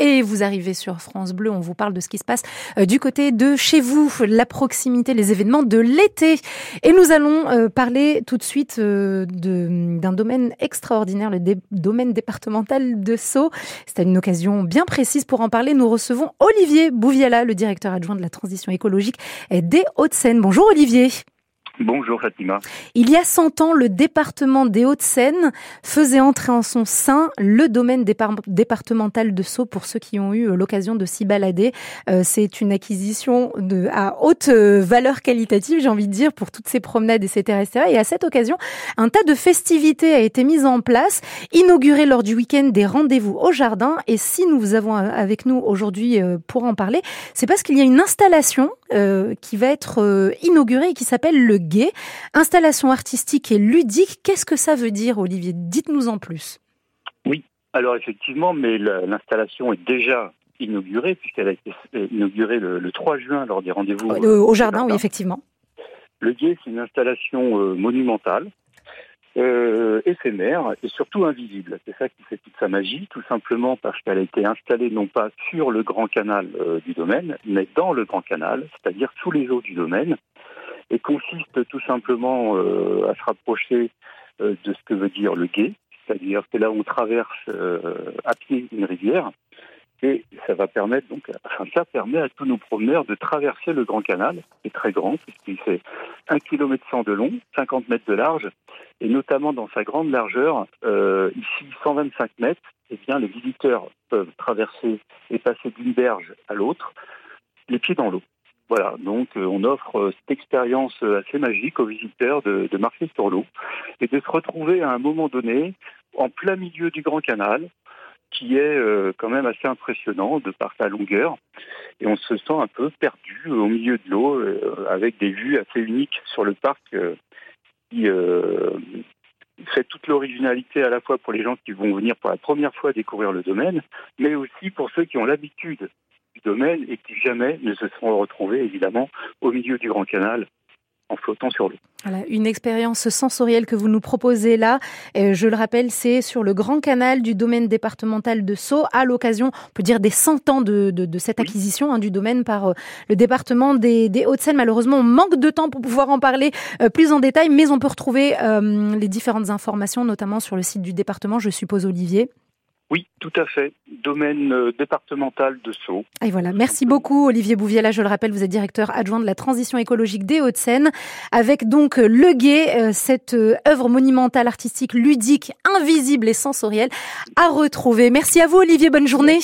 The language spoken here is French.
et vous arrivez sur France Bleu. On vous parle de ce qui se passe euh, du côté de chez vous, la proximité, les événements de l'été. Et nous allons euh, parler tout de suite euh, d'un domaine extraordinaire, le domaine départemental de Sceaux. C'est une occasion bien précise pour en parler. Nous recevons Olivier Bouviala, le directeur adjoint de la transition écologique des Hauts-de-Seine. Bonjour Olivier. Bonjour Fatima. Il y a 100 ans, le département des Hauts-de-Seine faisait entrer en son sein le domaine départemental de Sceaux pour ceux qui ont eu euh, l'occasion de s'y balader. Euh, c'est une acquisition de, à haute euh, valeur qualitative, j'ai envie de dire, pour toutes ces promenades, etc., etc. Et à cette occasion, un tas de festivités a été mis en place, inauguré lors du week-end des rendez-vous au jardin. Et si nous vous avons avec nous aujourd'hui pour en parler, c'est parce qu'il y a une installation qui va être inaugurée et qui s'appelle le Installation artistique et ludique, qu'est-ce que ça veut dire, Olivier? Dites-nous en plus. Oui, alors effectivement, mais l'installation est déjà inaugurée, puisqu'elle a été inaugurée le, 3 juin lors des rendez-vous. Euh, au jardin, oui, effectivement. Le guet, c'est une installation euh, monumentale, euh, éphémère et surtout invisible. C'est ça qui fait toute sa magie, tout simplement parce qu'elle a été installée non pas sur le grand canal du domaine, mais dans le grand canal, c'est-à-dire sous les eaux du domaine et consiste tout simplement euh, à se rapprocher euh, de ce que veut dire le gué, c'est-à-dire que là on traverse euh, à pied une rivière, et ça va permettre donc, enfin, ça permet à tous nos promeneurs de traverser le Grand Canal, qui est très grand, puisqu'il fait 1 km de long, 50 mètres de large, et notamment dans sa grande largeur, euh, ici 125 mètres, eh bien les visiteurs peuvent traverser et passer d'une berge à l'autre, les pieds dans l'eau. Voilà, donc euh, on offre euh, cette expérience assez magique aux visiteurs de, marcher sur l'eau et de se retrouver à un moment donné en plein milieu du Grand Canal, qui est quand même assez impressionnant de par sa longueur. Et on se sent un peu perdu au milieu de l'eau, avec des vues assez uniques sur le parc qui fait toute l'originalité à la fois pour les gens qui vont venir pour la première fois découvrir le domaine, mais aussi pour ceux qui ont l'habitude domaine et qui jamais ne se sont retrouvés évidemment au milieu du Grand Canal en flottant sur l'eau. Voilà, une expérience sensorielle que vous nous proposez là. Je le rappelle, c'est sur le grand canal du domaine départemental de Sceaux, à l'occasion, on peut dire, des 100 ans de, de, de cette acquisition hein, du domaine par euh, le département des, des Hauts-de-Seine. Malheureusement, on manque de temps pour pouvoir en parler euh, plus en détail, mais on peut retrouver euh, les différentes informations, notamment sur le site du département, je suppose, Olivier. Oui, tout à fait. Domaine euh, départemental de Sceaux. Et voilà. Merci beaucoup, Olivier Bouvier. je le rappelle, vous êtes directeur adjoint de la transition écologique des Hauts-de-Seine. Avec donc euh, Le Guet, euh, cette œuvre monumentale, artistique, ludique, invisible et sensorielle à retrouver. Merci à vous, Olivier. Bonne journée.